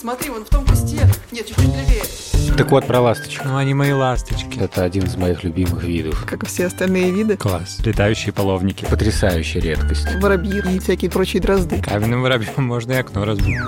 Смотри, вон в том кусте. Нет, чуть-чуть левее. Так вот, про ласточек. Ну, они мои ласточки. Это один из моих любимых видов. Как и все остальные виды. Класс. Летающие половники. Потрясающая редкость. Воробьи и всякие прочие дрозды. Каменным воробьем можно и окно разбить.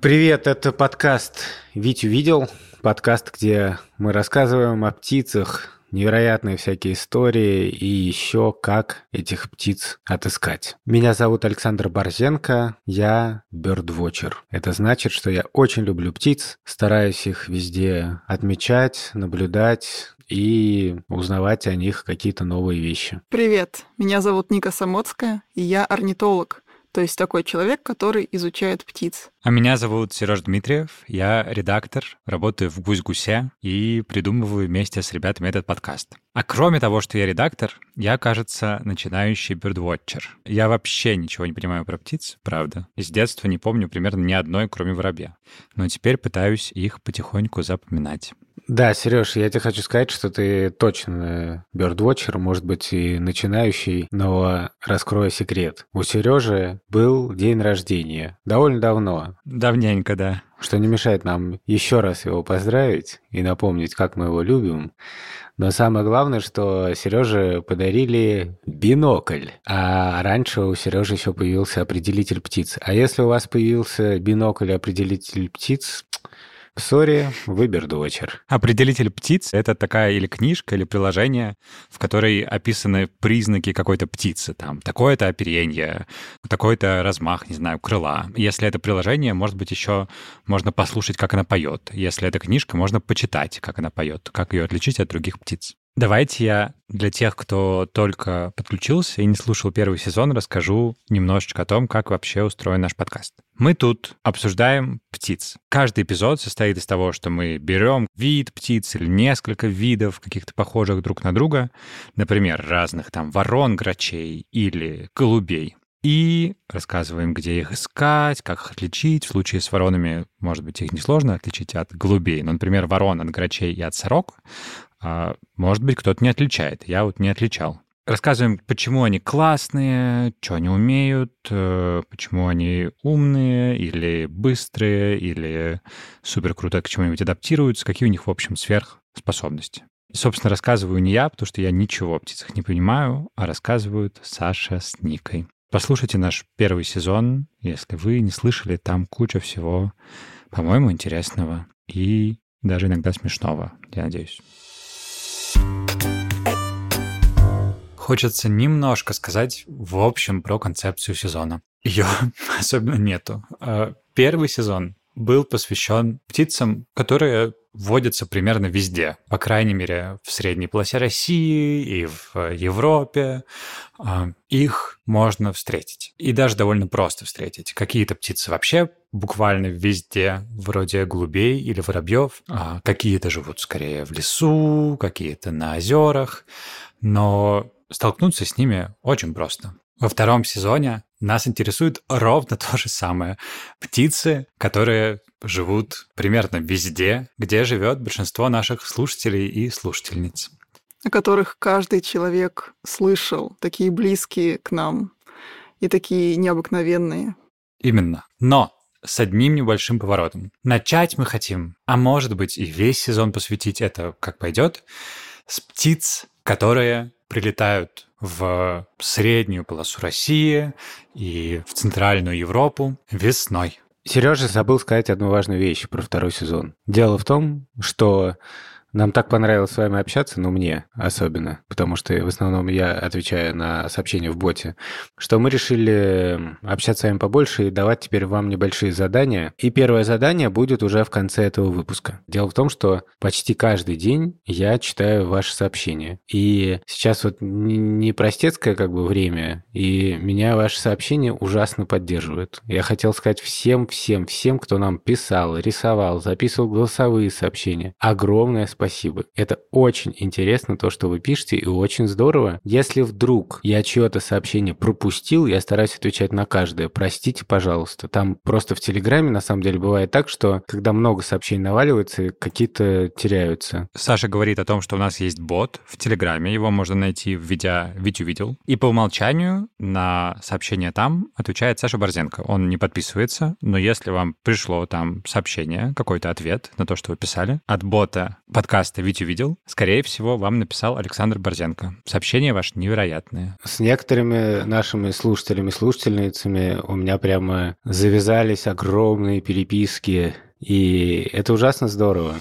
Привет, это подкаст «Вить увидел». Подкаст, где мы рассказываем о птицах, невероятные всякие истории и еще как этих птиц отыскать. Меня зовут Александр Борзенко, я бёрдвотчер. Это значит, что я очень люблю птиц, стараюсь их везде отмечать, наблюдать и узнавать о них какие-то новые вещи. Привет, меня зовут Ника Самоцкая, и я орнитолог то есть такой человек, который изучает птиц. А меня зовут Сереж Дмитриев, я редактор, работаю в «Гусь-гусе» и придумываю вместе с ребятами этот подкаст. А кроме того, что я редактор, я, кажется, начинающий бирдвотчер. Я вообще ничего не понимаю про птиц, правда. С детства не помню примерно ни одной, кроме воробья. Но теперь пытаюсь их потихоньку запоминать. Да, Сереж, я тебе хочу сказать, что ты точно бёрдвотчер, может быть, и начинающий, но раскрою секрет. У Сережи был день рождения довольно давно. Давненько, да. Что не мешает нам еще раз его поздравить и напомнить, как мы его любим. Но самое главное, что Сереже подарили бинокль. А раньше у Сережи еще появился определитель птиц. А если у вас появился бинокль-определитель птиц, Сори, выбер дочер. Определитель птиц — это такая или книжка, или приложение, в которой описаны признаки какой-то птицы. Там такое-то оперение, такой-то размах, не знаю, крыла. Если это приложение, может быть, еще можно послушать, как она поет. Если это книжка, можно почитать, как она поет, как ее отличить от других птиц. Давайте я для тех, кто только подключился и не слушал первый сезон, расскажу немножечко о том, как вообще устроен наш подкаст. Мы тут обсуждаем птиц. Каждый эпизод состоит из того, что мы берем вид птиц или несколько видов, каких-то похожих друг на друга, например, разных там ворон, грачей или голубей, и рассказываем, где их искать, как их отличить. В случае с воронами, может быть, их несложно отличить от голубей. Но, например, ворон от грачей и от сорок а, может быть, кто-то не отличает. Я вот не отличал. Рассказываем, почему они классные, что они умеют, э, почему они умные или быстрые, или супер круто к чему-нибудь адаптируются, какие у них, в общем, сверхспособности. Собственно, рассказываю не я, потому что я ничего о птицах не понимаю, а рассказывают Саша с Никой. Послушайте наш первый сезон, если вы не слышали, там куча всего, по-моему, интересного и даже иногда смешного, я надеюсь. Хочется немножко сказать в общем про концепцию сезона. Ее особенно нету. А, первый сезон был посвящен птицам, которые водятся примерно везде. По крайней мере, в средней полосе России и в Европе. А, их можно встретить. И даже довольно просто встретить. Какие-то птицы вообще буквально везде, вроде голубей или воробьев. А какие-то живут скорее в лесу, какие-то на озерах. Но столкнуться с ними очень просто. Во втором сезоне нас интересует ровно то же самое. Птицы, которые живут примерно везде, где живет большинство наших слушателей и слушательниц. О которых каждый человек слышал, такие близкие к нам и такие необыкновенные. Именно. Но с одним небольшим поворотом. Начать мы хотим, а может быть и весь сезон посвятить это как пойдет, с птиц, которые прилетают в среднюю полосу России и в центральную Европу весной. Сережа забыл сказать одну важную вещь про второй сезон. Дело в том, что нам так понравилось с вами общаться, ну мне особенно, потому что в основном я отвечаю на сообщения в боте, что мы решили общаться с вами побольше и давать теперь вам небольшие задания. И первое задание будет уже в конце этого выпуска. Дело в том, что почти каждый день я читаю ваши сообщения. И сейчас вот не простецкое как бы время, и меня ваши сообщения ужасно поддерживают. Я хотел сказать всем, всем, всем, кто нам писал, рисовал, записывал голосовые сообщения. Огромное спасибо спасибо. Это очень интересно, то, что вы пишете, и очень здорово. Если вдруг я чье-то сообщение пропустил, я стараюсь отвечать на каждое. Простите, пожалуйста. Там просто в Телеграме, на самом деле, бывает так, что когда много сообщений наваливается, какие-то теряются. Саша говорит о том, что у нас есть бот в Телеграме, его можно найти, введя «Витю видел». И по умолчанию на сообщение там отвечает Саша Борзенко. Он не подписывается, но если вам пришло там сообщение, какой-то ответ на то, что вы писали, от бота подкаста «Витю видел», скорее всего, вам написал Александр Борзенко. Сообщение ваше невероятное. С некоторыми нашими слушателями, слушательницами у меня прямо завязались огромные переписки, и это ужасно здорово.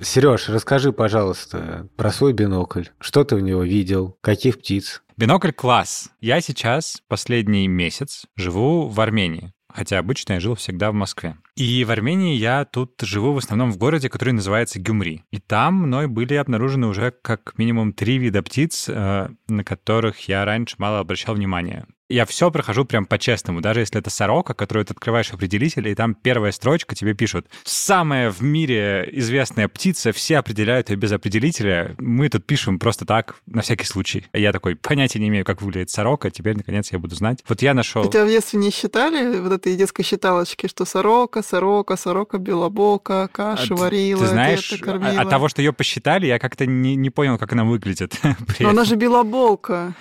Сереж, расскажи, пожалуйста, про свой бинокль. Что ты в него видел? Каких птиц? Бинокль класс. Я сейчас последний месяц живу в Армении хотя обычно я жил всегда в Москве. И в Армении я тут живу в основном в городе, который называется Гюмри. И там мной были обнаружены уже как минимум три вида птиц, э, на которых я раньше мало обращал внимания я все прохожу прям по-честному, даже если это сорока, которую ты открываешь определитель, и там первая строчка тебе пишут «Самая в мире известная птица, все определяют ее без определителя, мы тут пишем просто так, на всякий случай». Я такой, понятия не имею, как выглядит сорока, теперь, наконец, я буду знать. Вот я нашел... Тебя в детстве не считали вот этой детской считалочки, что сорока, сорока, сорока белобока, кашу а, варила, Ты знаешь, кормила. от того, что ее посчитали, я как-то не, не понял, как она выглядит. Но она же белоболка.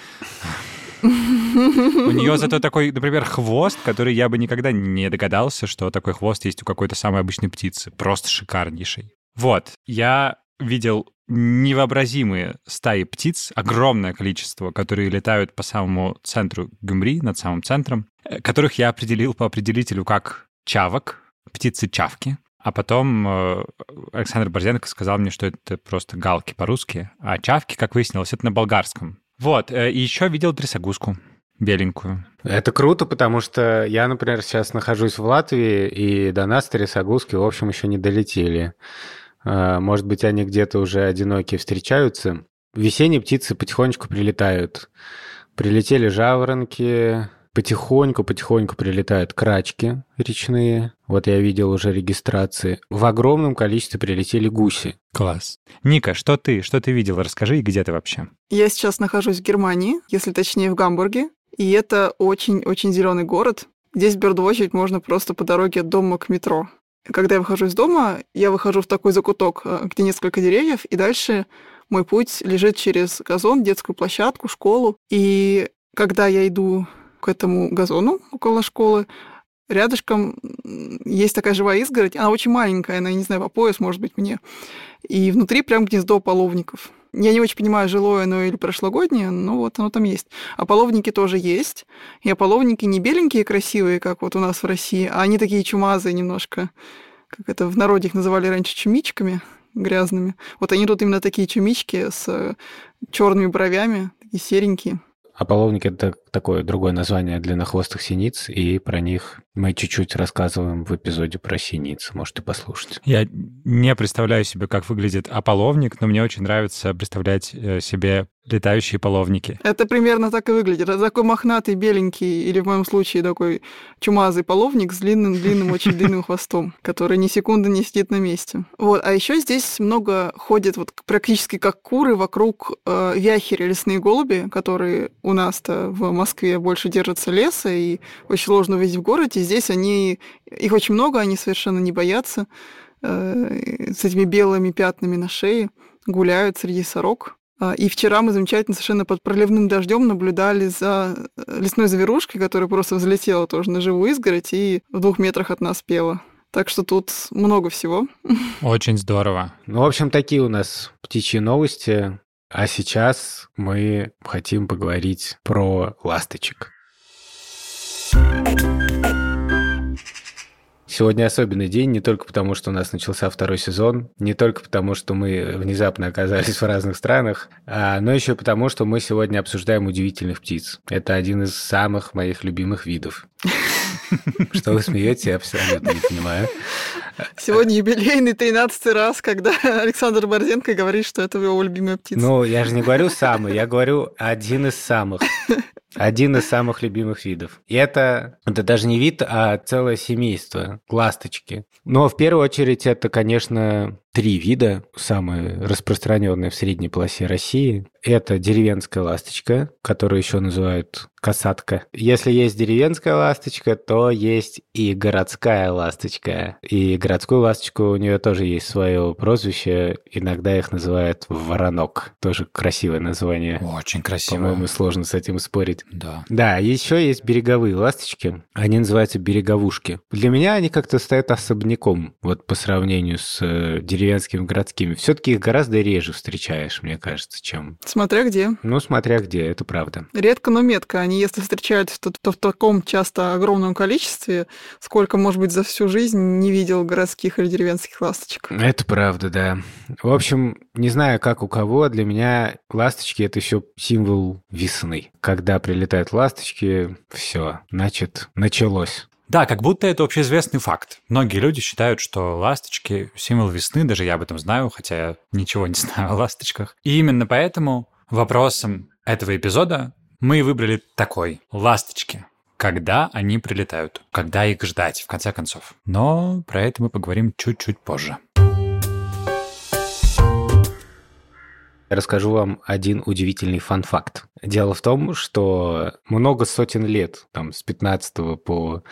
У нее зато такой, например, хвост, который я бы никогда не догадался, что такой хвост есть у какой-то самой обычной птицы. Просто шикарнейший. Вот, я видел невообразимые стаи птиц, огромное количество, которые летают по самому центру Гюмри, над самым центром, э, которых я определил по определителю как чавок, птицы-чавки. А потом э, Александр Борзенко сказал мне, что это просто галки по-русски, а чавки, как выяснилось, это на болгарском. Вот, э, и еще видел трясогузку беленькую. Это круто, потому что я, например, сейчас нахожусь в Латвии, и до нас трясогузки, в общем, еще не долетели. Э, может быть, они где-то уже одинокие встречаются. Весенние птицы потихонечку прилетают. Прилетели жаворонки, Потихоньку-потихоньку прилетают крачки речные. Вот я видел уже регистрации. В огромном количестве прилетели гуси. Класс. Ника, что ты, что ты видел? Расскажи, где ты вообще? Я сейчас нахожусь в Германии, если точнее в Гамбурге. И это очень-очень зеленый город. Здесь бердвочить можно просто по дороге от дома к метро. Когда я выхожу из дома, я выхожу в такой закуток, э, где несколько деревьев, и дальше мой путь лежит через газон, детскую площадку, школу. И когда я иду к этому газону около школы. Рядышком есть такая живая изгородь. Она очень маленькая, она, не знаю, по пояс, может быть, мне. И внутри прям гнездо половников. Я не очень понимаю, жилое оно или прошлогоднее, но вот оно там есть. А половники тоже есть. И половники не беленькие красивые, как вот у нас в России, а они такие чумазые немножко. Как это в народе их называли раньше чумичками грязными. Вот они тут именно такие чумички с черными бровями, такие серенькие. А половник — это такое другое название длиннохвостых синиц, и про них мы чуть-чуть рассказываем в эпизоде про синиц. Можете послушать. Я не представляю себе, как выглядит ополовник, но мне очень нравится представлять э, себе летающие половники. Это примерно так и выглядит. Это такой мохнатый, беленький, или в моем случае такой чумазый половник с длинным-длинным, очень длинным хвостом, который ни секунды не сидит на месте. Вот. А еще здесь много ходит вот практически как куры вокруг э, вяхери лесные голуби, которые у нас-то в Москве больше держатся леса, и очень сложно увидеть в городе. Здесь они, их очень много, они совершенно не боятся э, с этими белыми пятнами на шее, гуляют среди сорок. А, и вчера мы замечательно совершенно под проливным дождем наблюдали за э, лесной зверушкой, которая просто взлетела тоже на живую изгородь и в двух метрах от нас пела. Так что тут много всего. Очень здорово. Ну, в общем, такие у нас птичьи новости. А сейчас мы хотим поговорить про ласточек. Сегодня особенный день не только потому, что у нас начался второй сезон, не только потому, что мы внезапно оказались в разных странах, а, но еще потому, что мы сегодня обсуждаем удивительных птиц. Это один из самых моих любимых видов. Что вы смеете, я абсолютно не понимаю. Сегодня юбилейный 13 раз, когда Александр Борзенко говорит, что это его любимая птица. Ну, я же не говорю самый, я говорю один из самых. Один из самых любимых видов. И это, это даже не вид, а целое семейство ласточки. Но в первую очередь это, конечно, три вида, самые распространенные в средней полосе России. Это деревенская ласточка, которую еще называют касатка. Если есть деревенская ласточка, то есть и городская ласточка. И городскую ласточку у нее тоже есть свое прозвище. Иногда их называют воронок. Тоже красивое название. Очень красиво. По-моему, сложно с этим спорить. Да. Да, еще есть береговые ласточки. Они называются береговушки. Для меня они как-то стоят особняком, вот по сравнению с э, деревенскими городскими. Все-таки их гораздо реже встречаешь, мне кажется, чем... Смотря где. Ну, смотря где, это правда. Редко, но метко. Они, если встречаются, то, то в таком часто огромном количестве, сколько, может быть, за всю жизнь не видел городских или деревенских ласточек. Это правда, да. В общем, не знаю, как у кого, для меня ласточки — это еще символ весны. Когда прилетают ласточки, все, значит, началось. Да, как будто это общеизвестный факт. Многие люди считают, что ласточки — символ весны, даже я об этом знаю, хотя я ничего не знаю о ласточках. И именно поэтому вопросом этого эпизода мы выбрали такой — ласточки. Когда они прилетают? Когда их ждать, в конце концов? Но про это мы поговорим чуть-чуть позже. Расскажу вам один удивительный фан-факт. Дело в том, что много сотен лет, там, с 15 по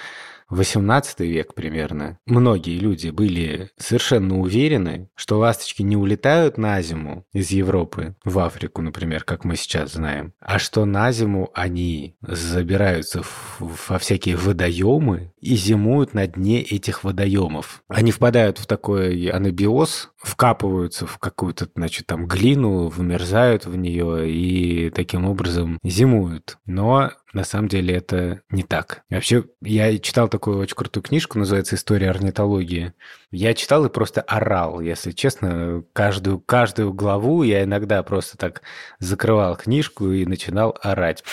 18 век примерно, многие люди были совершенно уверены, что ласточки не улетают на зиму из Европы в Африку, например, как мы сейчас знаем, а что на зиму они забираются во всякие водоемы и зимуют на дне этих водоемов. Они впадают в такой анабиоз, вкапываются в какую-то, значит, там глину, вымерзают в нее и таким образом зимуют. Но на самом деле это не так. Вообще, я читал такую очень крутую книжку, называется «История орнитологии». Я читал и просто орал, если честно. Каждую, каждую главу я иногда просто так закрывал книжку и начинал орать.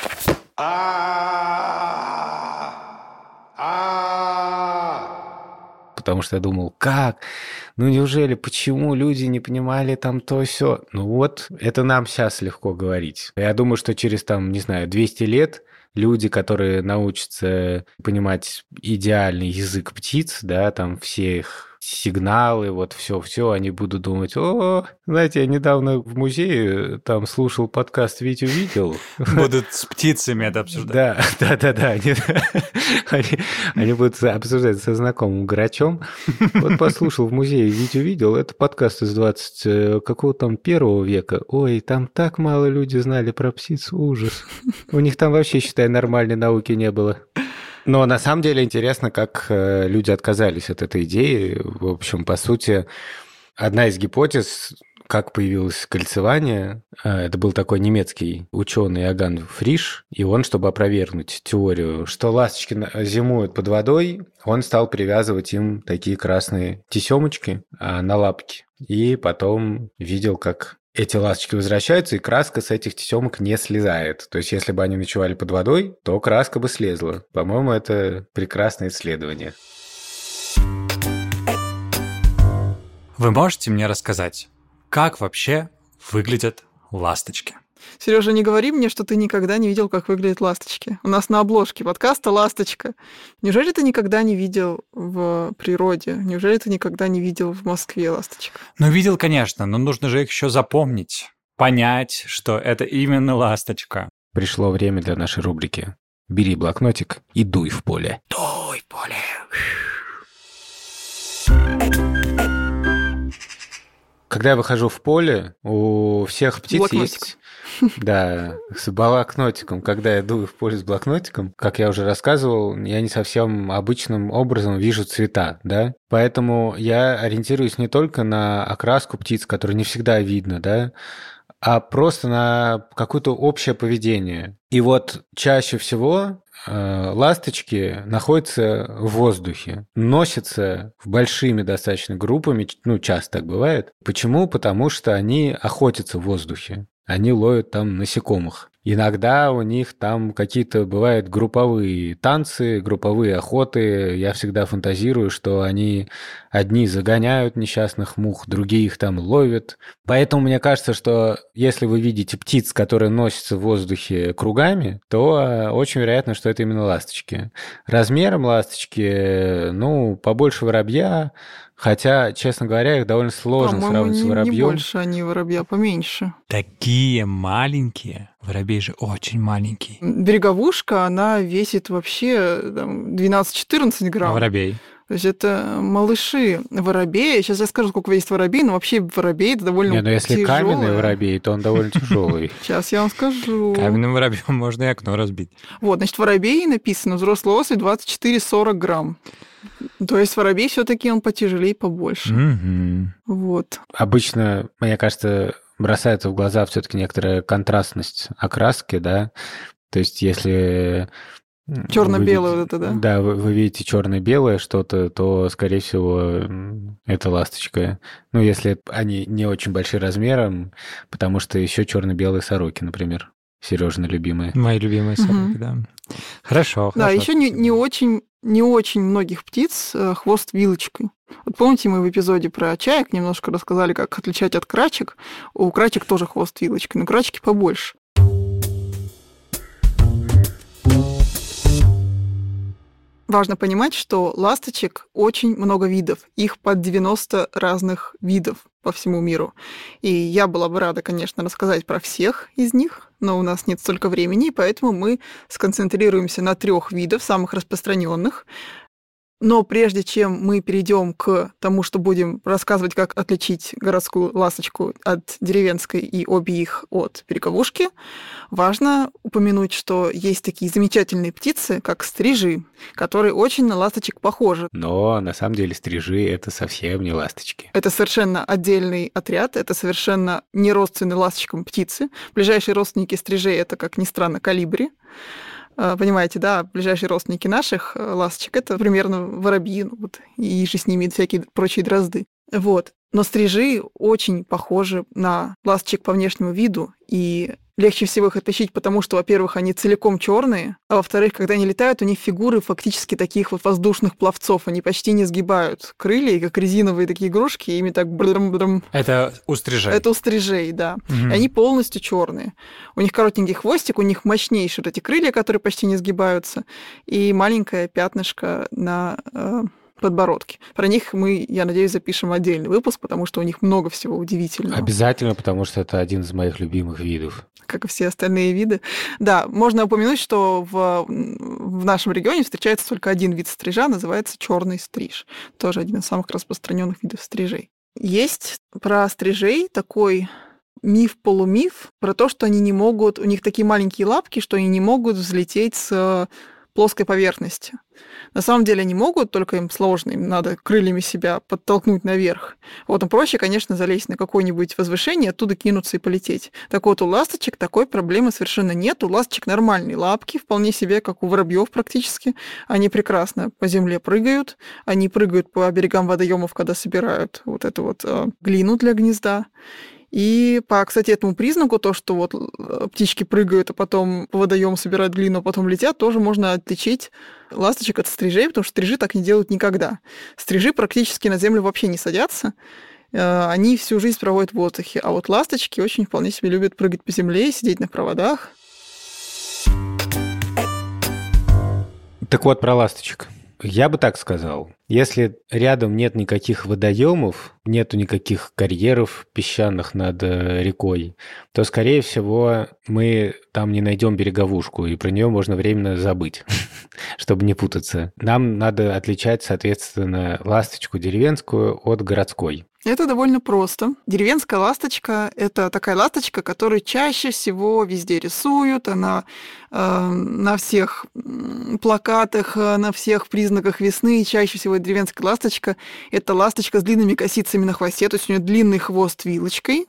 Потому что я думал, как? Ну неужели, почему люди не понимали там то все? Ну вот, это нам сейчас легко говорить. Я думаю, что через там, не знаю, 200 лет люди, которые научатся понимать идеальный язык птиц, да, там все их сигналы, вот все-все, они будут думать, о, знаете, я недавно в музее там слушал подкаст «Витю видел». Будут с птицами это обсуждать. Да, да, да, да. Они, они, они будут обсуждать со знакомым грачом. Вот послушал в музее «Витю видел», это подкаст из 20 э, какого там первого века. Ой, там так мало люди знали про птиц, ужас. У них там вообще, считай, нормальной науки не было. Но на самом деле интересно, как э, люди отказались от этой идеи. В общем, по сути, одна из гипотез, как появилось кольцевание, э, это был такой немецкий ученый Аган Фриш, и он, чтобы опровергнуть теорию, что ласточки зимуют под водой, он стал привязывать им такие красные тесемочки а, на лапки. И потом видел, как эти ласточки возвращаются, и краска с этих тесемок не слезает. То есть, если бы они ночевали под водой, то краска бы слезла. По-моему, это прекрасное исследование. Вы можете мне рассказать, как вообще выглядят ласточки? Сережа, не говори мне, что ты никогда не видел, как выглядят ласточки. У нас на обложке подкаста «Ласточка». Неужели ты никогда не видел в природе? Неужели ты никогда не видел в Москве ласточек? Ну, видел, конечно, но нужно же их еще запомнить, понять, что это именно ласточка. Пришло время для нашей рубрики. Бери блокнотик и дуй в поле. Дуй в поле. Когда я выхожу в поле, у всех птиц Блокнотик. есть да, с блокнотиком. Когда я дую в поле с блокнотиком, как я уже рассказывал, я не совсем обычным образом вижу цвета, да. Поэтому я ориентируюсь не только на окраску птиц, которую не всегда видно, да, а просто на какое-то общее поведение. И вот чаще всего э, ласточки находятся в воздухе, носятся в большими достаточно группами, ну, часто так бывает. Почему? Потому что они охотятся в воздухе они ловят там насекомых. Иногда у них там какие-то бывают групповые танцы, групповые охоты. Я всегда фантазирую, что они одни загоняют несчастных мух, другие их там ловят. Поэтому мне кажется, что если вы видите птиц, которые носятся в воздухе кругами, то э, очень вероятно, что это именно ласточки. Размером ласточки, ну, побольше воробья, Хотя, честно говоря, их довольно сложно сравнивать не, с воробьем. не больше они воробья, поменьше. Такие маленькие. Воробей же очень маленький. Береговушка, она весит вообще там, 12-14 грамм. А воробей? То есть это малыши воробея. Сейчас я скажу, сколько весит воробей, но вообще воробей это довольно Не, но если тяжелое. каменный воробей, то он довольно тяжелый. Сейчас я вам скажу. Каменным воробьем можно и окно разбить. Вот, значит, воробей написано взрослый особь 24-40 грамм. То есть воробей все-таки он потяжелее, побольше. Вот. Обычно, мне кажется, бросается в глаза все-таки некоторая контрастность окраски, да. То есть, если Черно-белое вот это, да? Да, вы, вы видите черно-белое что-то, то, скорее всего, это ласточка. Ну, если они не очень большие размером, потому что еще черно-белые сороки, например. Сережина любимые. Мои любимые Мгм. собаки, да. Хорошо, Да, хорошо. еще не, не очень не очень многих птиц э, хвост вилочкой. Вот помните, мы в эпизоде про чаек немножко рассказали, как отличать от крачек. У крачек тоже хвост вилочкой, но крачки побольше. Важно понимать, что ласточек очень много видов. Их под 90 разных видов по всему миру. И я была бы рада, конечно, рассказать про всех из них, но у нас нет столько времени, и поэтому мы сконцентрируемся на трех видах, самых распространенных. Но прежде чем мы перейдем к тому, что будем рассказывать, как отличить городскую ласточку от деревенской и обе их от береговушки, важно упомянуть, что есть такие замечательные птицы, как стрижи, которые очень на ласточек похожи. Но на самом деле стрижи это совсем не ласточки. Это совершенно отдельный отряд, это совершенно не родственные ласточкам птицы. Ближайшие родственники стрижей — это, как ни странно, калибри. А, Понимаете, да, ближайшие родственники наших э, ласточек — это примерно воробьи, ну вот, и же с ними всякие прочие дрозды. Вот. Но стрижи очень похожи на ласточек по внешнему виду, и легче всего их отличить, потому что, во-первых, они целиком черные, а во-вторых, когда они летают, у них фигуры фактически таких вот воздушных пловцов, они почти не сгибают крылья, и как резиновые такие игрушки, ими так брм Это у стрижей. Это у стрижей, да. Мгм. И они полностью черные. У них коротенький хвостик, у них мощнейшие вот эти крылья, которые почти не сгибаются, и маленькое пятнышко на э, подбородке. Про них мы, я надеюсь, запишем отдельный выпуск, потому что у них много всего удивительного, Обязательно, потому что это один из моих любимых видов. как и все остальные виды. Да, можно упомянуть, что в, в нашем регионе встречается только один вид стрижа, называется черный стриж. Тоже один из самых распространенных видов стрижей. Есть про стрижей такой миф-полумиф про то, что они не могут, у них такие маленькие лапки, что они не могут взлететь с плоской поверхности. На самом деле они могут, только им сложно, им надо крыльями себя подтолкнуть наверх. Вот, но проще, конечно, залезть на какое-нибудь возвышение, оттуда кинуться и полететь. Так вот, у ласточек такой проблемы совершенно нет. У ласточек нормальные лапки, вполне себе, как у воробьев практически. Они прекрасно по земле прыгают, они прыгают по берегам водоемов, когда собирают вот эту вот э, глину для гнезда. И по, кстати, этому признаку, то, что вот э, птички прыгают, а потом по водоему собирают глину, а потом летят, тоже можно отличить ласточек от стрижей, потому что стрижи так не делают никогда. Стрижи практически на землю вообще не садятся, э, они всю жизнь проводят в воздухе. А вот ласточки очень вполне себе любят прыгать по земле, сидеть на проводах. Так вот, про ласточек. Я бы так сказал. Если рядом нет никаких водоемов, нету никаких карьеров песчаных над э, рекой, то, скорее всего, мы там не найдем береговушку, и про нее можно временно забыть, чтобы не путаться. Нам надо отличать, соответственно, ласточку деревенскую от городской. Это довольно просто. Деревенская ласточка – это такая ласточка, которую чаще всего везде рисуют. Она э, на всех плакатах, э, на всех признаках весны. Чаще всего деревенская ласточка – это ласточка с длинными косицами на хвосте, то есть у нее длинный хвост вилочкой.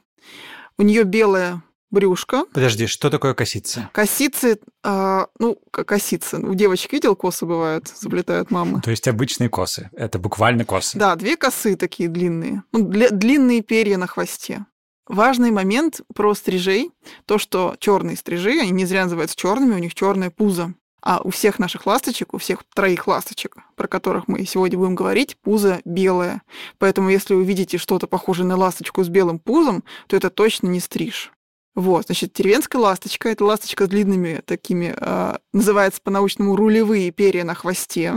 У нее белая брюшко. Подожди, что такое косица? Косицы, а, ну, косицы. У девочек видел, косы бывают, заплетают мамы. То есть обычные косы. Это буквально косы. Да, две косы такие длинные. Ну, для- длинные перья на хвосте. Важный момент про стрижей, то, что черные стрижи, они не зря называются черными, у них черное пузо. А у всех наших ласточек, у всех троих ласточек, про которых мы сегодня будем говорить, пузо белое. Поэтому если вы видите что-то похожее на ласточку с белым пузом, то это точно не стриж. Вот, значит, деревенская ласточка – это ласточка с длинными такими, э, называется по-научному рулевые перья на хвосте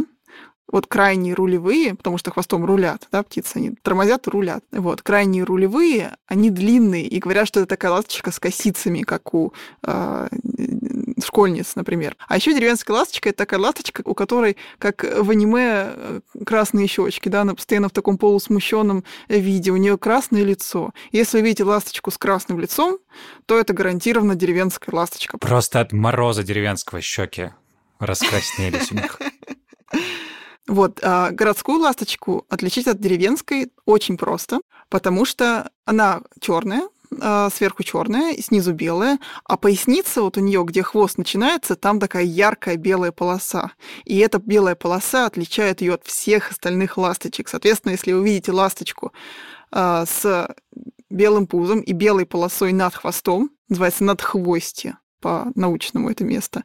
вот крайние рулевые, потому что хвостом рулят, да, птицы, они тормозят и рулят. Вот, крайние рулевые, они длинные, и говорят, что это такая ласточка с косицами, как у э, школьниц, например. А еще деревенская ласточка — это такая ласточка, у которой, как в аниме, э, красные щечки, да, она постоянно в таком полусмущенном виде, у нее красное лицо. Если вы видите ласточку с красным лицом, то это гарантированно деревенская ласточка. Просто от мороза деревенского щеки раскраснелись у них. Вот, а городскую ласточку отличить от деревенской очень просто, потому что она черная, а, сверху черная, снизу белая, а поясница вот у нее, где хвост начинается, там такая яркая белая полоса. И эта белая полоса отличает ее от всех остальных ласточек. Соответственно, если вы видите ласточку а, с белым пузом и белой полосой над хвостом, называется надхвостье по-научному это место,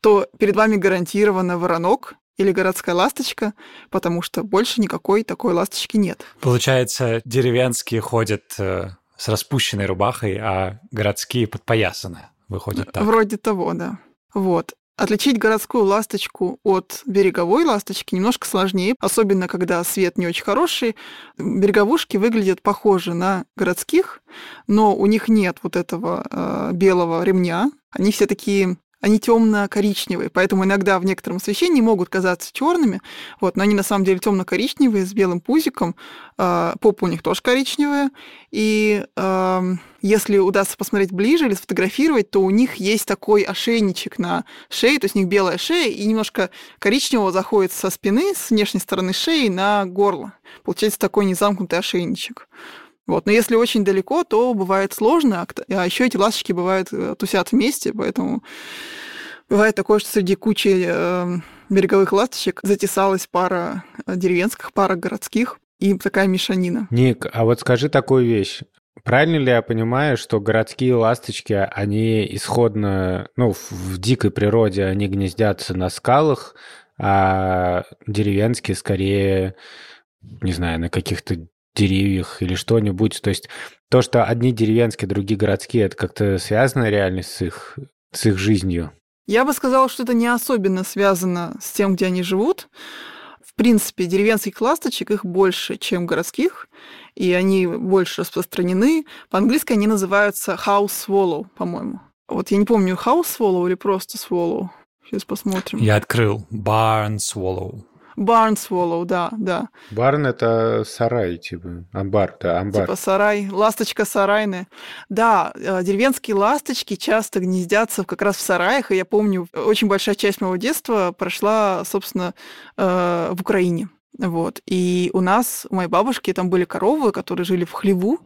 то перед вами гарантированно воронок, или городская ласточка, потому что больше никакой такой ласточки нет. Получается, деревенские ходят э, с распущенной рубахой, а городские подпоясаны. Выходит так. Вроде того, да. Вот. Отличить городскую ласточку от береговой ласточки немножко сложнее, особенно когда свет не очень хороший. Береговушки выглядят похожи на городских, но у них нет вот этого э, белого ремня. Они все такие они темно-коричневые, поэтому иногда в некотором освещении могут казаться черными, вот, но они на самом деле темно-коричневые с белым пузиком, э, попа у них тоже коричневая, и э, если удастся посмотреть ближе или сфотографировать, то у них есть такой ошейничек на шее, то есть у них белая шея, и немножко коричневого заходит со спины, с внешней стороны шеи на горло. Получается такой незамкнутый ошейничек. Вот. Но если очень далеко, то бывает сложно, а, а еще эти ласточки бывают э, тусят вместе, поэтому бывает такое, что среди кучи э, береговых ласточек затесалась пара э, деревенских, пара городских, и такая мешанина. Ник, а вот скажи такую вещь. Правильно ли я понимаю, что городские ласточки, они исходно, ну, в дикой природе они гнездятся на скалах, а деревенские скорее, не знаю, на каких-то деревьях или что-нибудь. То есть то, что одни деревенские, другие городские, это как-то связано реально с их, с их жизнью? Я бы сказала, что это не особенно связано с тем, где они живут. В принципе, деревенских ласточек их больше, чем городских, и они больше распространены. По-английски они называются house swallow, по-моему. Вот я не помню, house swallow или просто swallow. Сейчас посмотрим. Я открыл barn swallow. Barn Swallow, да, да. Барн — это сарай, типа, амбар, да, амбар. Типа сарай, ласточка сарайная. Да, э, деревенские ласточки часто гнездятся как раз в сараях, и я помню, очень большая часть моего детства прошла, собственно, э, в Украине. Вот. И у нас, у моей бабушки, там были коровы, которые жили в хлеву,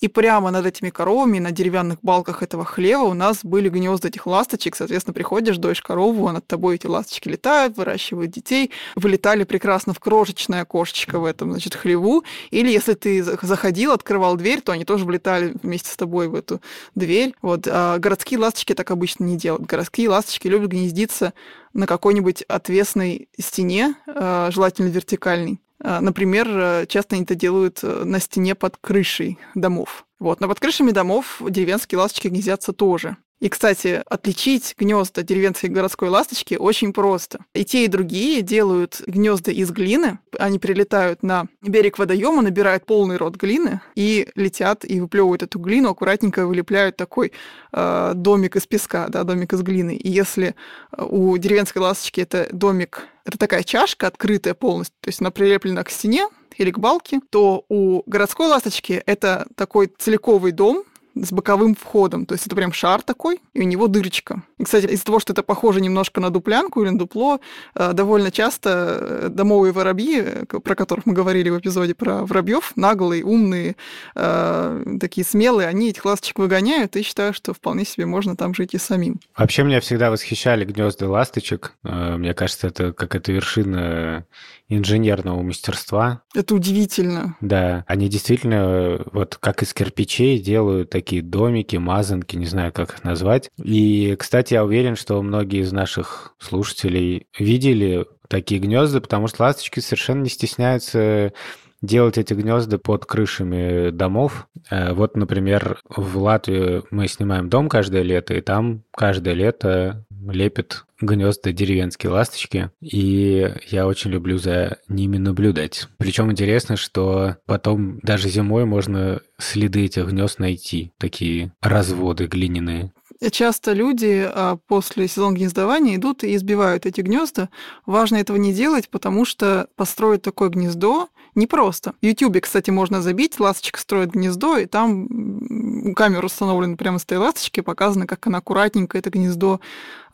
и прямо над этими коровами, на деревянных балках этого хлева у нас были гнезда этих ласточек. Соответственно, приходишь, доешь корову, а над тобой эти ласточки летают, выращивают детей. Вылетали прекрасно в крошечное окошечко в этом, значит, хлеву. Или если ты заходил, открывал дверь, то они тоже влетали вместе с тобой в эту дверь. Вот. А городские ласточки так обычно не делают. Городские ласточки любят гнездиться на какой-нибудь отвесной стене, э, желательно вертикальной. Э, например, э, часто они это делают на стене под крышей домов. Вот. Но под крышами домов деревенские ласточки гнездятся тоже. И, кстати, отличить гнезда деревенской и городской ласточки очень просто. И те, и другие делают гнезда из глины. Они прилетают на берег водоема, набирают полный рот глины и летят и выплевывают эту глину, аккуратненько вылепляют такой э, домик из песка, да, домик из глины. И если э, у деревенской ласточки это домик, это такая чашка открытая полностью, то есть она прилеплена к стене, или к балке, то у городской ласточки это такой целиковый дом, с боковым входом. То есть это прям шар такой, и у него дырочка. И, кстати, из-за того, что это похоже немножко на дуплянку или на дупло, э, довольно часто э, домовые воробьи, э, про которых мы говорили в эпизоде про воробьев, наглые, умные, такие смелые, они этих ласточек выгоняют, и считаю, что вполне себе можно там жить и самим. Вообще меня всегда восхищали гнезда ласточек. Мне кажется, это какая-то вершина инженерного мастерства. Это удивительно. Да, они действительно вот как из кирпичей делают такие домики, мазанки, не знаю, как их назвать. И, кстати, я уверен, что многие из наших слушателей видели такие гнезда, потому что ласточки совершенно не стесняются делать эти гнезда под крышами домов. Э, вот, например, в Латвии мы снимаем дом каждое лето, и там каждое лето лепят гнезда деревенские ласточки, и я очень люблю за ними наблюдать. Причем интересно, что потом даже зимой можно следы этих гнезд найти, такие разводы глиняные. Часто люди а, после сезона гнездования идут и избивают эти гнезда. Важно этого не делать, потому что построить такое гнездо непросто. В Ютубе, кстати, можно забить «Ласточка строит гнездо», и там камера установлена прямо с этой ласточки, показано, как она аккуратненько это гнездо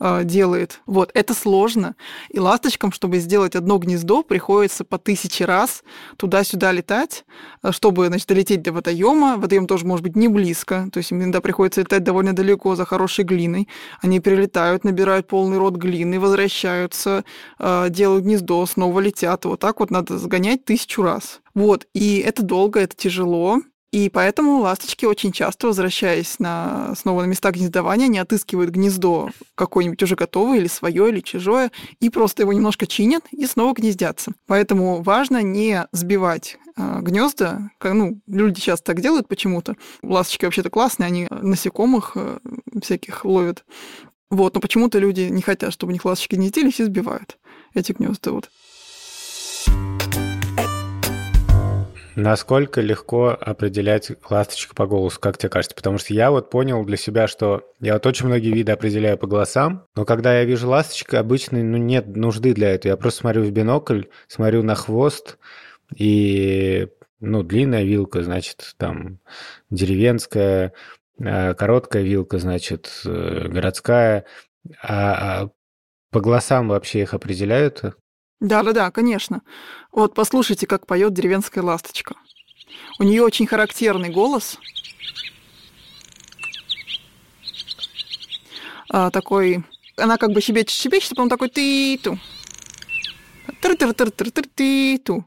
э, делает. Вот, это сложно. И ласточкам, чтобы сделать одно гнездо, приходится по тысяче раз туда-сюда летать, э, чтобы, значит, долететь до водоема. Водоем тоже может быть не близко, то есть им иногда приходится летать довольно далеко за хорошей глиной. Они перелетают, набирают полный рот глины, возвращаются, э, делают гнездо, снова летят. вот так вот надо сгонять тысячу раз. Вот, и это долго, это тяжело, и поэтому ласточки очень часто, возвращаясь на, снова на места гнездования, не отыскивают гнездо какое-нибудь уже готовое, или свое, или чужое, и просто его немножко чинят и снова гнездятся. Поэтому важно не сбивать э, гнезда. Ну, люди часто так делают почему-то. Ласточки вообще-то классные, они насекомых э, всяких ловят. Вот, но почему-то люди не хотят, чтобы у них ласточки гнездились и сбивают эти гнезда. Вот. Насколько легко определять ласточку по голосу, как тебе кажется? Потому что я вот понял для себя, что я вот очень многие виды определяю по голосам, но когда я вижу ласточку, обычно ну, нет нужды для этого. Я просто смотрю в бинокль, смотрю на хвост, и ну, длинная вилка, значит, там деревенская, а короткая вилка, значит, э, городская. А, а по голосам вообще их определяют? Да-да-да, конечно. Вот послушайте, как поет деревенская ласточка. У нее очень характерный голос. А, такой... Она как бы щебечет, щебечет, а потом такой ты-ту. Тыр-тыр-тыр-тыр-тыр-ты-ту.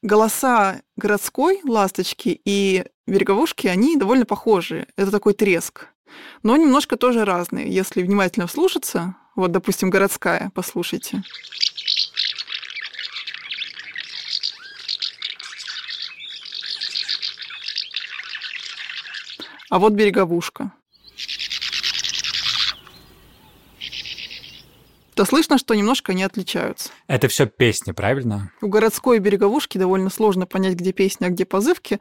Голоса городской ласточки и береговушки, они довольно похожи. Это такой треск. Но немножко тоже разные. Если внимательно вслушаться, вот, допустим, городская, послушайте. А вот береговушка. то слышно, что немножко они отличаются. Это все песни, правильно? У городской береговушки довольно сложно понять, где песня, а где позывки.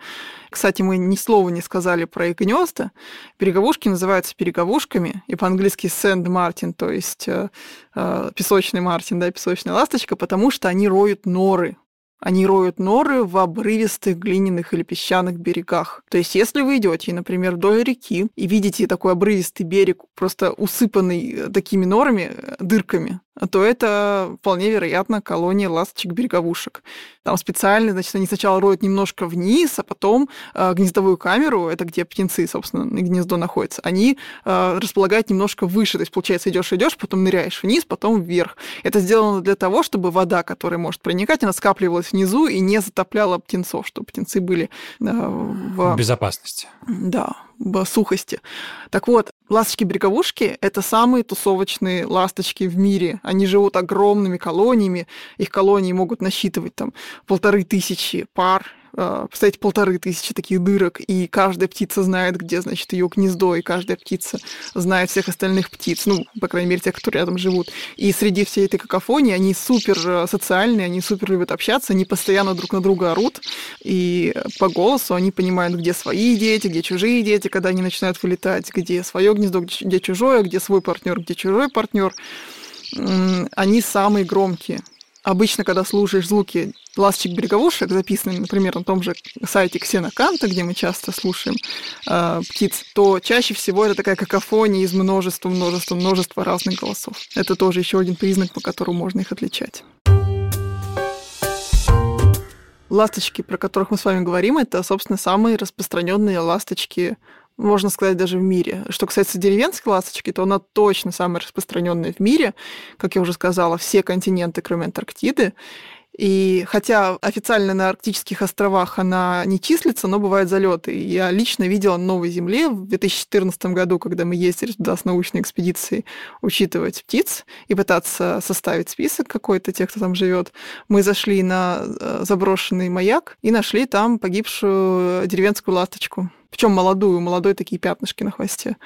Кстати, мы ни слова не сказали про их гнезда. Береговушки называются береговушками, и по-английски Сент Мартин, то есть э, э, песочный Мартин, да, песочная ласточка, потому что они роют норы они роют норы в обрывистых глиняных или песчаных берегах. То есть, если вы идете, например, вдоль реки и видите такой обрывистый берег, просто усыпанный э, такими норами, э, дырками, то это вполне вероятно колония ласточек-береговушек. Там специально, значит, они сначала роют немножко вниз, а потом э, гнездовую камеру, это где птенцы, собственно, гнездо находится, они э, располагают немножко выше. То есть, получается, идешь идешь, потом ныряешь вниз, потом вверх. Это сделано для того, чтобы вода, которая может проникать, она скапливалась внизу и не затопляла птенцов, чтобы птенцы были э, в... в безопасности. Да, в сухости. Так вот, ласточки-береговушки — это самые тусовочные ласточки в мире. Они живут огромными колониями. Их колонии могут насчитывать там полторы тысячи пар представить полторы тысячи таких дырок, и каждая птица знает, где, значит, ее гнездо, и каждая птица знает всех остальных птиц, ну, по крайней мере, тех, которые рядом живут. И среди всей этой какофонии они супер э, социальные, они супер любят общаться, они постоянно друг на друга орут, и по голосу они понимают, где свои дети, где чужие дети, когда они начинают вылетать, где свое гнездо, где чужое, где свой партнер, где чужой партнер. Они самые громкие Обычно, когда слушаешь звуки ласточек-береговушек, записанные, например, на том же сайте Ксеноканта, где мы часто слушаем э, птиц, то чаще всего это такая какофония из множества, множества, множества разных голосов. Это тоже еще один признак, по которому можно их отличать. Ласточки, про которых мы с вами говорим, это, собственно, самые распространенные ласточки можно сказать, даже в мире. Что касается деревенской ласточки, то она точно самая распространенная в мире. Как я уже сказала, все континенты, кроме Антарктиды. И хотя официально на арктических островах она не числится, но бывают залеты. Я лично видела на Новой Земле в 2014 году, когда мы ездили туда с научной экспедицией учитывать птиц и пытаться составить список какой-то тех, кто там живет. Мы зашли на э, заброшенный маяк и нашли там погибшую деревенскую ласточку. Причем молодую, молодой такие пятнышки на хвосте.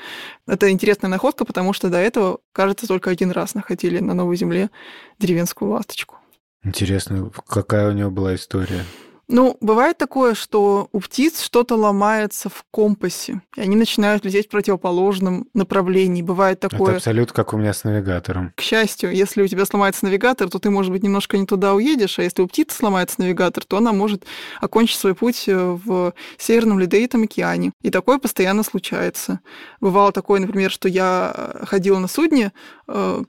Это интересная находка, потому что до этого, кажется, только один раз находили на Новой Земле деревенскую ласточку. Интересно, какая у него была история? Ну, бывает такое, что у птиц что-то ломается в компасе, и они начинают лететь в противоположном направлении. Бывает такое... Это абсолютно как у меня с навигатором. К счастью, если у тебя сломается навигатор, то ты, может быть, немножко не туда уедешь, а если у птицы сломается навигатор, то она может окончить свой путь э, в Северном Ледовитом океане. И такое постоянно случается. Бывало такое, например, что я ходила на судне э,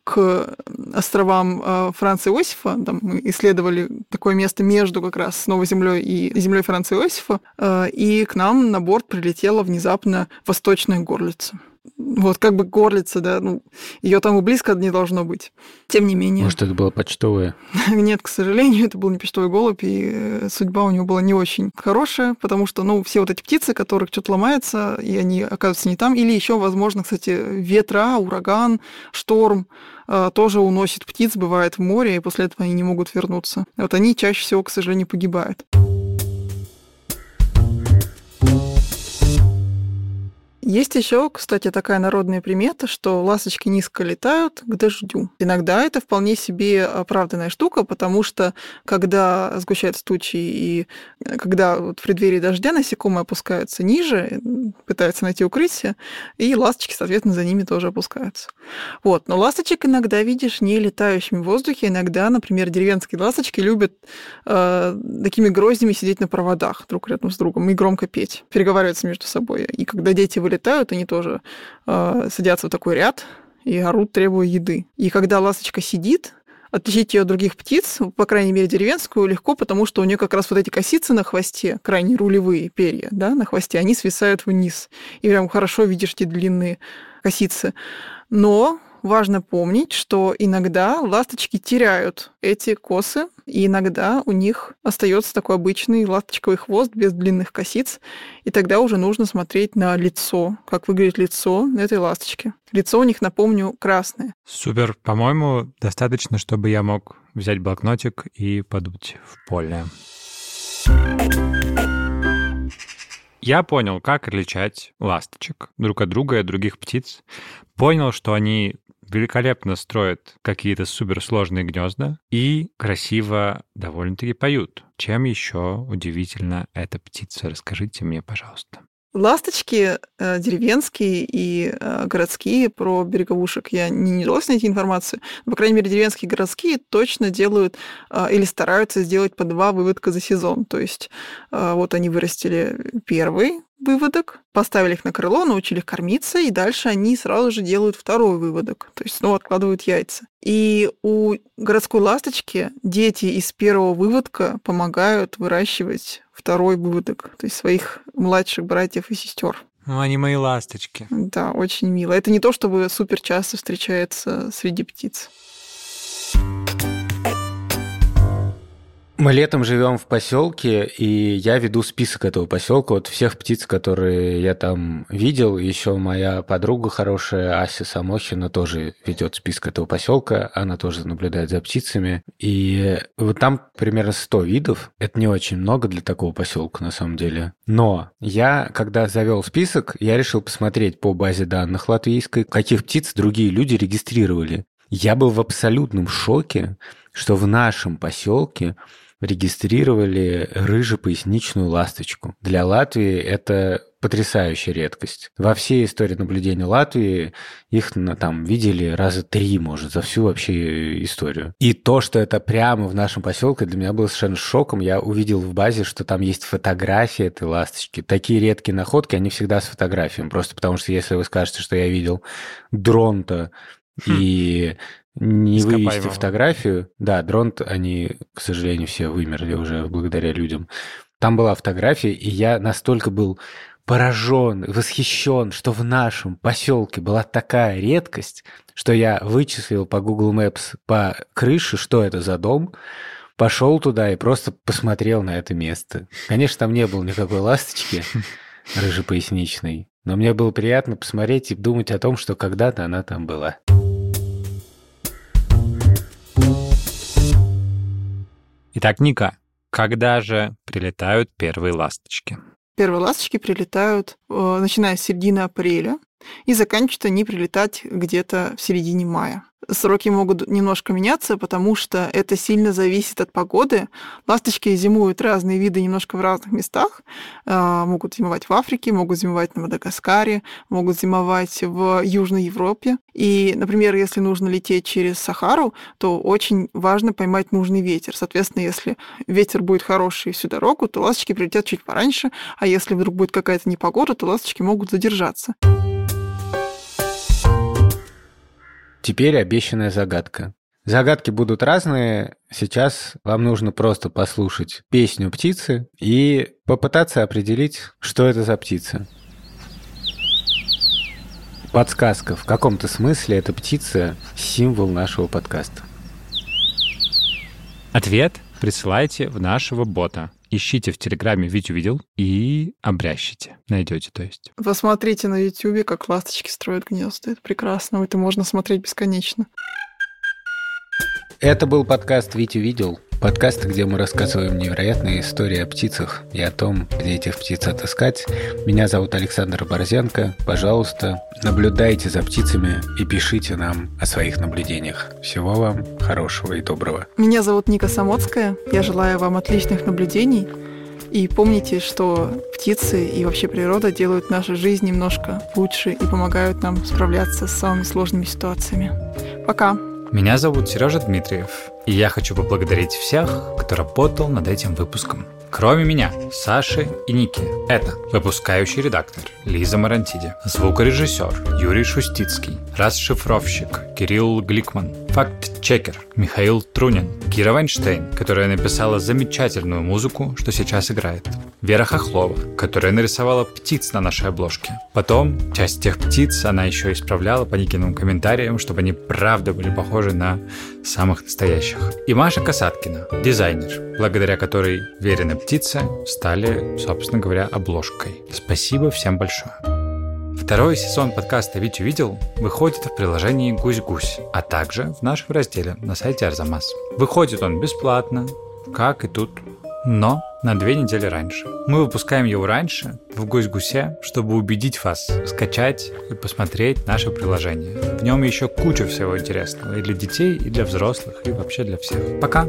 к островам э, Франца Иосифа, там мы исследовали такое место между как раз Новой Землей землей и землей Франца Иосифа, э, и к нам на борт прилетела внезапно восточная горлица. Вот как бы горлица, да, ну, ее там и близко не должно быть. Тем не менее. Может, это было почтовое? Нет, к сожалению, это был не почтовый голубь, и э, судьба у него была не очень хорошая, потому что, ну, все вот эти птицы, которых что-то ломается, и они оказываются не там, или еще, возможно, кстати, ветра, ураган, шторм, э, тоже уносит птиц, бывает в море, и после этого они не могут вернуться. Вот они чаще всего, к сожалению, погибают. Есть еще, кстати, такая народная примета, что ласточки низко летают к дождю. Иногда это вполне себе оправданная штука, потому что когда сгущаются тучи и э, когда вот в преддверии дождя насекомые опускаются ниже, пытаются найти укрытие, и ласточки, соответственно, за ними тоже опускаются. Вот. Но ласточек иногда видишь не летающими в воздухе. Иногда, например, деревенские ласточки любят э, такими гроздями сидеть на проводах друг рядом с другом и громко петь, переговариваться между собой. И когда дети вылетают летают, они тоже э, садятся в такой ряд и орут, требуя еды. И когда ласточка сидит, отличить ее от других птиц, по крайней мере, деревенскую, легко, потому что у нее как раз вот эти косицы на хвосте, крайне рулевые перья, да, на хвосте, они свисают вниз. И прям хорошо видишь эти длинные косицы. Но важно помнить, что иногда ласточки теряют эти косы, и иногда у них остается такой обычный ласточковый хвост без длинных косиц, и тогда уже нужно смотреть на лицо, как выглядит лицо этой ласточки. Лицо у них, напомню, красное. Супер. По-моему, достаточно, чтобы я мог взять блокнотик и подуть в поле. Я понял, как отличать ласточек друг от друга и от других птиц. Понял, что они великолепно строят какие-то суперсложные гнезда и красиво довольно-таки поют. Чем еще удивительно эта птица? Расскажите мне, пожалуйста. Ласточки э, деревенские и э, городские про береговушек я не, не удалось найти информацию. Но, по крайней мере, деревенские и городские точно делают э, или стараются сделать по два выводка за сезон. То есть э, вот они вырастили первый выводок, поставили их на крыло, научили их кормиться, и дальше они сразу же делают второй выводок, то есть снова откладывают яйца. И у городской ласточки дети из первого выводка помогают выращивать второй выводок, то есть своих младших братьев и сестер. Ну, они мои ласточки. Да, очень мило. Это не то, чтобы супер часто встречается среди птиц. Мы летом живем в поселке, и я веду список этого поселка. Вот всех птиц, которые я там видел. Еще моя подруга хорошая, Ася Самохина, тоже ведет список этого поселка. Она тоже наблюдает за птицами. И вот там примерно 100 видов. Это не очень много для такого поселка, на самом деле. Но я, когда завел список, я решил посмотреть по базе данных латвийской, каких птиц другие люди регистрировали. Я был в абсолютном шоке, что в нашем поселке регистрировали рыжепоясничную ласточку. Для Латвии это потрясающая редкость. Во всей истории наблюдения Латвии их ну, там видели раза три, может, за всю вообще историю. И то, что это прямо в нашем поселке, для меня было совершенно шоком. Я увидел в базе, что там есть фотографии этой ласточки. Такие редкие находки, они всегда с фотографией. Просто потому что если вы скажете, что я видел дрон-то хм. и не вывести фотографию. Да, дрон, они, к сожалению, все вымерли уже благодаря людям. Там была фотография, и я настолько был поражен, восхищен, что в нашем поселке была такая редкость, что я вычислил по Google Maps по крыше, что это за дом, пошел туда и просто посмотрел на это место. Конечно, там не было никакой ласточки рыжепоясничной, но мне было приятно посмотреть и думать о том, что когда-то она там была. Итак, Ника, когда же прилетают первые ласточки? Первые ласточки прилетают, э, начиная с середины апреля, и заканчивают они прилетать где-то в середине мая. Сроки могут немножко меняться, потому что это сильно зависит от погоды. Ласточки зимуют разные виды немножко в разных местах. А, могут зимовать в Африке, могут зимовать на Мадагаскаре, могут зимовать в Южной Европе. И, например, если нужно лететь через Сахару, то очень важно поймать нужный ветер. Соответственно, если ветер будет хороший всю дорогу, то ласточки прилетят чуть пораньше, а если вдруг будет какая-то непогода, то ласточки могут задержаться. Теперь обещанная загадка. Загадки будут разные. Сейчас вам нужно просто послушать песню птицы и попытаться определить, что это за птица. Подсказка. В каком-то смысле эта птица – символ нашего подкаста. Ответ присылайте в нашего бота ищите в Телеграме «Вить увидел» и обрящите. Найдете, то есть. Посмотрите на Ютубе, как ласточки строят гнезда. Это прекрасно. Это можно смотреть бесконечно. Это был подкаст «Вить увидел». Подкаст, где мы рассказываем невероятные истории о птицах и о том, где этих птиц отыскать. Меня зовут Александр Борзенко. Пожалуйста, наблюдайте за птицами и пишите нам о своих наблюдениях. Всего вам хорошего и доброго. Меня зовут Ника Самоцкая. Я желаю вам отличных наблюдений. И помните, что птицы и вообще природа делают нашу жизнь немножко лучше и помогают нам справляться с самыми сложными ситуациями. Пока! Меня зовут Сережа Дмитриев, и я хочу поблагодарить всех, кто работал над этим выпуском. Кроме меня, Саши и Ники. Это выпускающий редактор Лиза Марантиди, звукорежиссер Юрий Шустицкий, расшифровщик Кирилл Гликман, факт-чекер Михаил Трунин, Кира Вайнштейн, которая написала замечательную музыку, что сейчас играет, Вера Хохлова, которая нарисовала птиц на нашей обложке. Потом часть тех птиц она еще исправляла по Никиным комментариям, чтобы они правда были похожи на самых настоящих. И Маша Касаткина, дизайнер, благодаря которой Верины птицы стали, собственно говоря, обложкой. Спасибо всем большое. Второй сезон подкаста «Вить увидел» выходит в приложении «Гусь-гусь», а также в нашем разделе на сайте Арзамас. Выходит он бесплатно, как и тут, но на две недели раньше. Мы выпускаем его раньше в Гусь-Гусе, чтобы убедить вас скачать и посмотреть наше приложение. В нем еще куча всего интересного и для детей, и для взрослых, и вообще для всех. Пока!